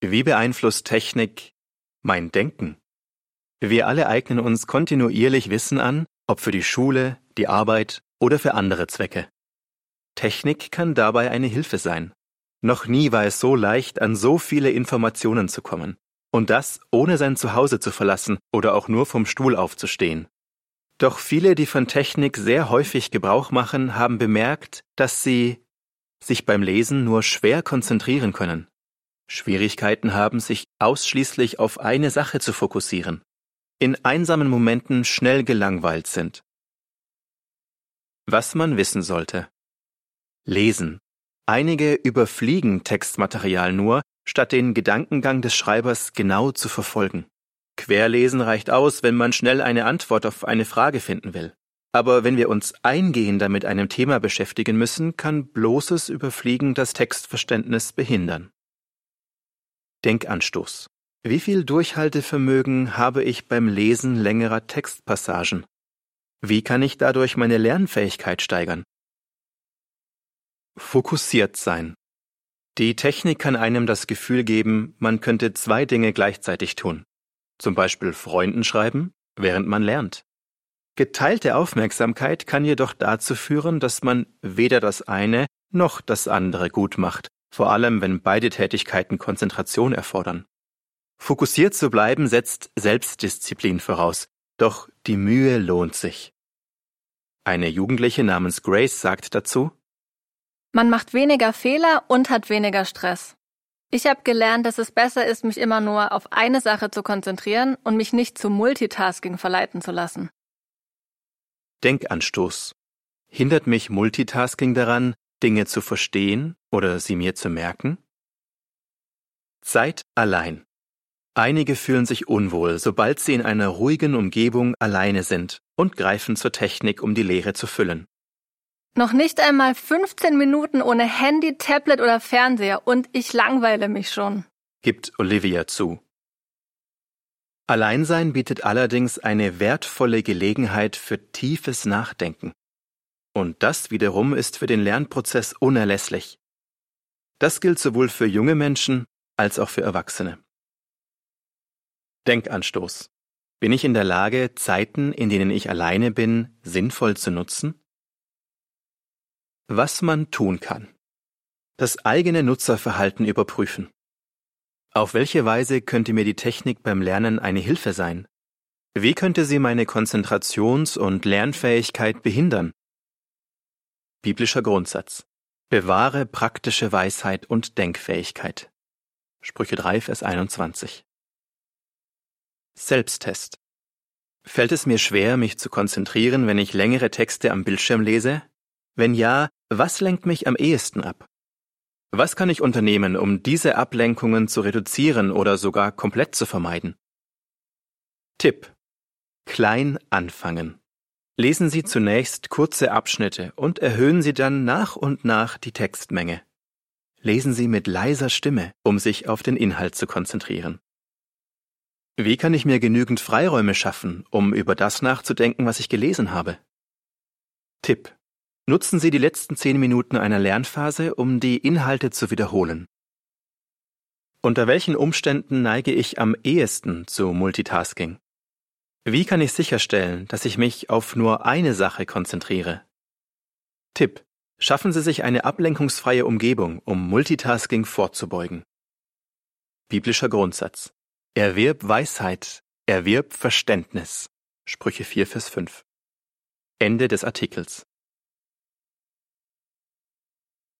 Wie beeinflusst Technik mein Denken? Wir alle eignen uns kontinuierlich Wissen an, ob für die Schule, die Arbeit oder für andere Zwecke. Technik kann dabei eine Hilfe sein. Noch nie war es so leicht, an so viele Informationen zu kommen. Und das ohne sein Zuhause zu verlassen oder auch nur vom Stuhl aufzustehen. Doch viele, die von Technik sehr häufig Gebrauch machen, haben bemerkt, dass sie sich beim Lesen nur schwer konzentrieren können. Schwierigkeiten haben, sich ausschließlich auf eine Sache zu fokussieren. In einsamen Momenten schnell gelangweilt sind. Was man wissen sollte. Lesen. Einige überfliegen Textmaterial nur, statt den Gedankengang des Schreibers genau zu verfolgen. Querlesen reicht aus, wenn man schnell eine Antwort auf eine Frage finden will. Aber wenn wir uns eingehender mit einem Thema beschäftigen müssen, kann bloßes Überfliegen das Textverständnis behindern. Denkanstoß. Wie viel Durchhaltevermögen habe ich beim Lesen längerer Textpassagen? Wie kann ich dadurch meine Lernfähigkeit steigern? Fokussiert sein. Die Technik kann einem das Gefühl geben, man könnte zwei Dinge gleichzeitig tun. Zum Beispiel Freunden schreiben, während man lernt. Geteilte Aufmerksamkeit kann jedoch dazu führen, dass man weder das eine noch das andere gut macht, vor allem wenn beide Tätigkeiten Konzentration erfordern. Fokussiert zu bleiben setzt Selbstdisziplin voraus, doch die Mühe lohnt sich. Eine Jugendliche namens Grace sagt dazu, Man macht weniger Fehler und hat weniger Stress. Ich habe gelernt, dass es besser ist, mich immer nur auf eine Sache zu konzentrieren und mich nicht zu Multitasking verleiten zu lassen. Denkanstoß. Hindert mich Multitasking daran, Dinge zu verstehen oder sie mir zu merken? Zeit allein. Einige fühlen sich unwohl, sobald sie in einer ruhigen Umgebung alleine sind und greifen zur Technik, um die Leere zu füllen. Noch nicht einmal 15 Minuten ohne Handy, Tablet oder Fernseher und ich langweile mich schon. Gibt Olivia zu. Alleinsein bietet allerdings eine wertvolle Gelegenheit für tiefes Nachdenken. Und das wiederum ist für den Lernprozess unerlässlich. Das gilt sowohl für junge Menschen als auch für Erwachsene. Denkanstoß. Bin ich in der Lage, Zeiten, in denen ich alleine bin, sinnvoll zu nutzen? Was man tun kann. Das eigene Nutzerverhalten überprüfen. Auf welche Weise könnte mir die Technik beim Lernen eine Hilfe sein? Wie könnte sie meine Konzentrations- und Lernfähigkeit behindern? Biblischer Grundsatz. Bewahre praktische Weisheit und Denkfähigkeit. Sprüche 3, Vers 21. Selbsttest. Fällt es mir schwer, mich zu konzentrieren, wenn ich längere Texte am Bildschirm lese? Wenn ja, was lenkt mich am ehesten ab? Was kann ich unternehmen, um diese Ablenkungen zu reduzieren oder sogar komplett zu vermeiden? Tipp. Klein anfangen. Lesen Sie zunächst kurze Abschnitte und erhöhen Sie dann nach und nach die Textmenge. Lesen Sie mit leiser Stimme, um sich auf den Inhalt zu konzentrieren. Wie kann ich mir genügend Freiräume schaffen, um über das nachzudenken, was ich gelesen habe? Tipp. Nutzen Sie die letzten zehn Minuten einer Lernphase, um die Inhalte zu wiederholen. Unter welchen Umständen neige ich am ehesten zu Multitasking? Wie kann ich sicherstellen, dass ich mich auf nur eine Sache konzentriere? Tipp. Schaffen Sie sich eine ablenkungsfreie Umgebung, um Multitasking vorzubeugen. Biblischer Grundsatz. Erwirb Weisheit, erwirb Verständnis. Sprüche 4, Vers 5. Ende des Artikels.